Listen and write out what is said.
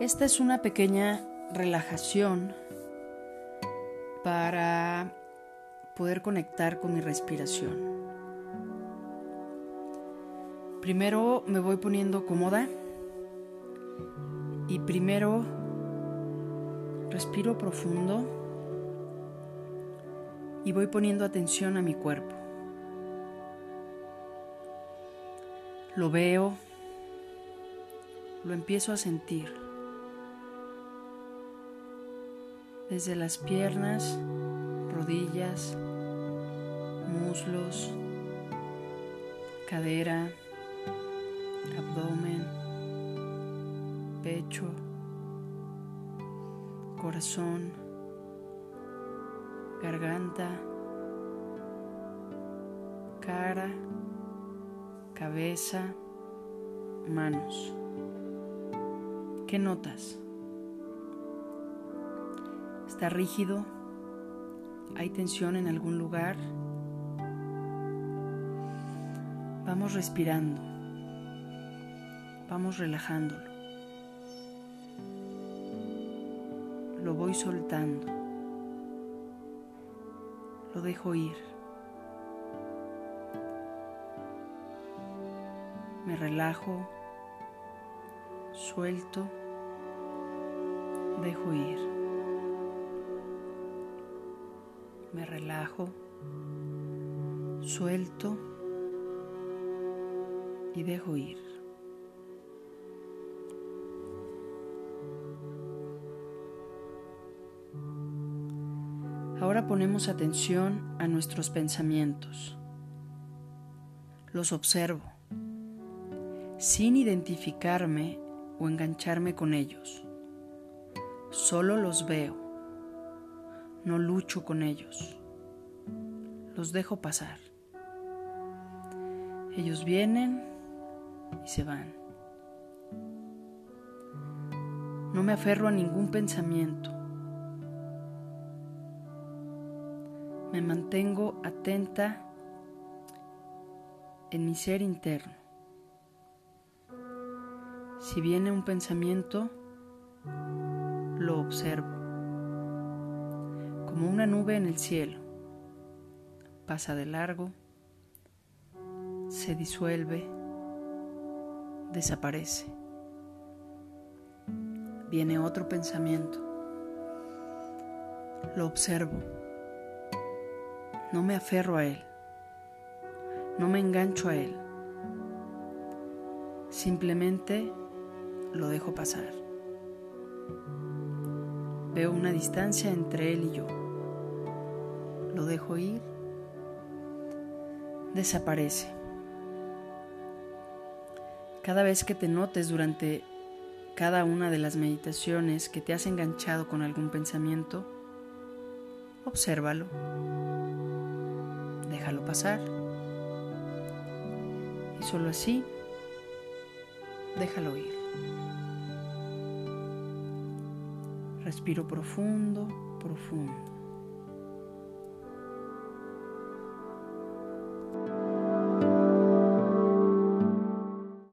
Esta es una pequeña relajación para poder conectar con mi respiración. Primero me voy poniendo cómoda y primero respiro profundo y voy poniendo atención a mi cuerpo. Lo veo, lo empiezo a sentir. Desde las piernas, rodillas, muslos, cadera, abdomen, pecho, corazón, garganta, cara, cabeza, manos. ¿Qué notas? ¿Está rígido? ¿Hay tensión en algún lugar? Vamos respirando. Vamos relajándolo. Lo voy soltando. Lo dejo ir. Me relajo, suelto, dejo ir. Me relajo, suelto y dejo ir. Ahora ponemos atención a nuestros pensamientos. Los observo, sin identificarme o engancharme con ellos. Solo los veo, no lucho con ellos. Los dejo pasar. Ellos vienen y se van. No me aferro a ningún pensamiento. Me mantengo atenta en mi ser interno. Si viene un pensamiento, lo observo, como una nube en el cielo. Pasa de largo, se disuelve, desaparece. Viene otro pensamiento, lo observo, no me aferro a él, no me engancho a él, simplemente lo dejo pasar. Veo una distancia entre él y yo. Lo dejo ir. Desaparece. Cada vez que te notes durante cada una de las meditaciones que te has enganchado con algún pensamiento, obsérvalo. Déjalo pasar. Y solo así, déjalo ir. Respiro profundo, profundo.